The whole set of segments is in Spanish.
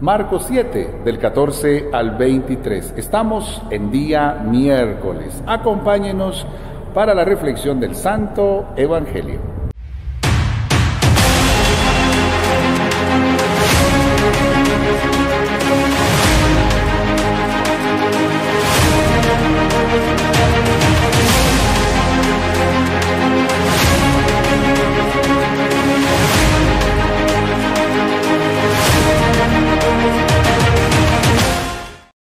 Marcos 7, del 14 al 23. Estamos en día miércoles. Acompáñenos para la reflexión del Santo Evangelio.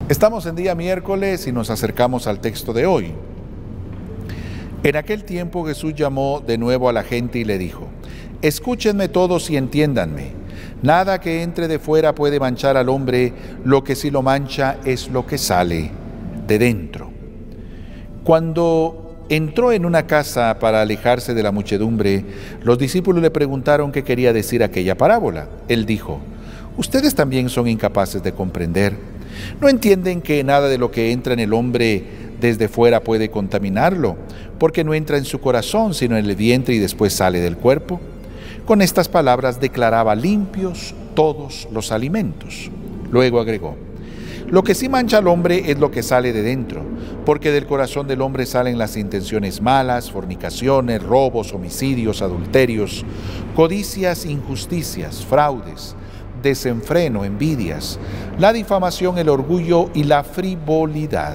Estamos en día miércoles y nos acercamos al texto de hoy. En aquel tiempo Jesús llamó de nuevo a la gente y le dijo, escúchenme todos y entiéndanme. Nada que entre de fuera puede manchar al hombre, lo que sí lo mancha es lo que sale de dentro. Cuando entró en una casa para alejarse de la muchedumbre, los discípulos le preguntaron qué quería decir aquella parábola. Él dijo, ustedes también son incapaces de comprender. No entienden que nada de lo que entra en el hombre desde fuera puede contaminarlo, porque no entra en su corazón, sino en el vientre y después sale del cuerpo. Con estas palabras declaraba limpios todos los alimentos. Luego agregó, lo que sí mancha al hombre es lo que sale de dentro, porque del corazón del hombre salen las intenciones malas, fornicaciones, robos, homicidios, adulterios, codicias, injusticias, fraudes desenfreno, envidias, la difamación, el orgullo y la frivolidad.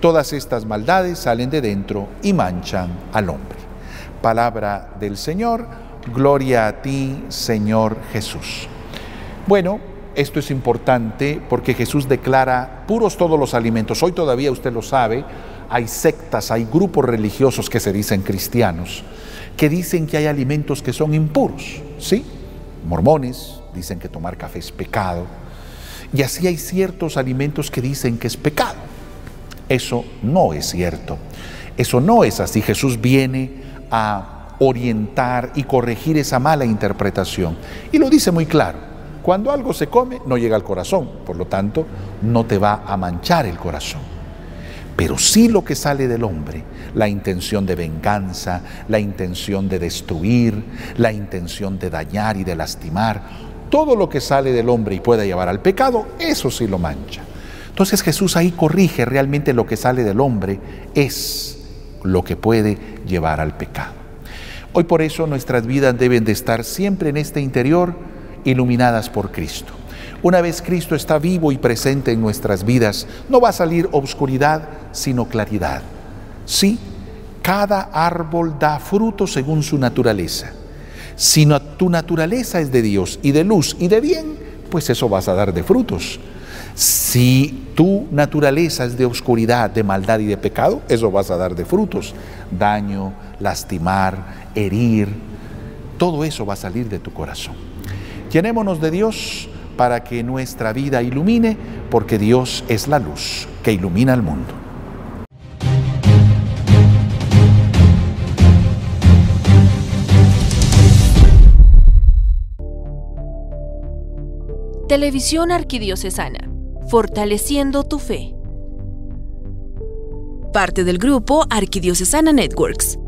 Todas estas maldades salen de dentro y manchan al hombre. Palabra del Señor, gloria a ti, Señor Jesús. Bueno, esto es importante porque Jesús declara puros todos los alimentos. Hoy todavía usted lo sabe, hay sectas, hay grupos religiosos que se dicen cristianos, que dicen que hay alimentos que son impuros, ¿sí? Mormones, dicen que tomar café es pecado. Y así hay ciertos alimentos que dicen que es pecado. Eso no es cierto. Eso no es así. Jesús viene a orientar y corregir esa mala interpretación. Y lo dice muy claro. Cuando algo se come, no llega al corazón. Por lo tanto, no te va a manchar el corazón. Pero sí lo que sale del hombre, la intención de venganza, la intención de destruir, la intención de dañar y de lastimar, todo lo que sale del hombre y pueda llevar al pecado, eso sí lo mancha. Entonces Jesús ahí corrige realmente lo que sale del hombre es lo que puede llevar al pecado. Hoy por eso nuestras vidas deben de estar siempre en este interior iluminadas por Cristo. Una vez Cristo está vivo y presente en nuestras vidas, no va a salir obscuridad, sino claridad. Sí, cada árbol da fruto según su naturaleza. Si tu naturaleza es de Dios y de luz y de bien, pues eso vas a dar de frutos. Si tu naturaleza es de oscuridad, de maldad y de pecado, eso vas a dar de frutos. Daño, lastimar, herir, todo eso va a salir de tu corazón. Llenémonos de Dios para que nuestra vida ilumine, porque Dios es la luz que ilumina el mundo. Televisión Arquidiocesana, fortaleciendo tu fe. Parte del grupo Arquidiocesana Networks.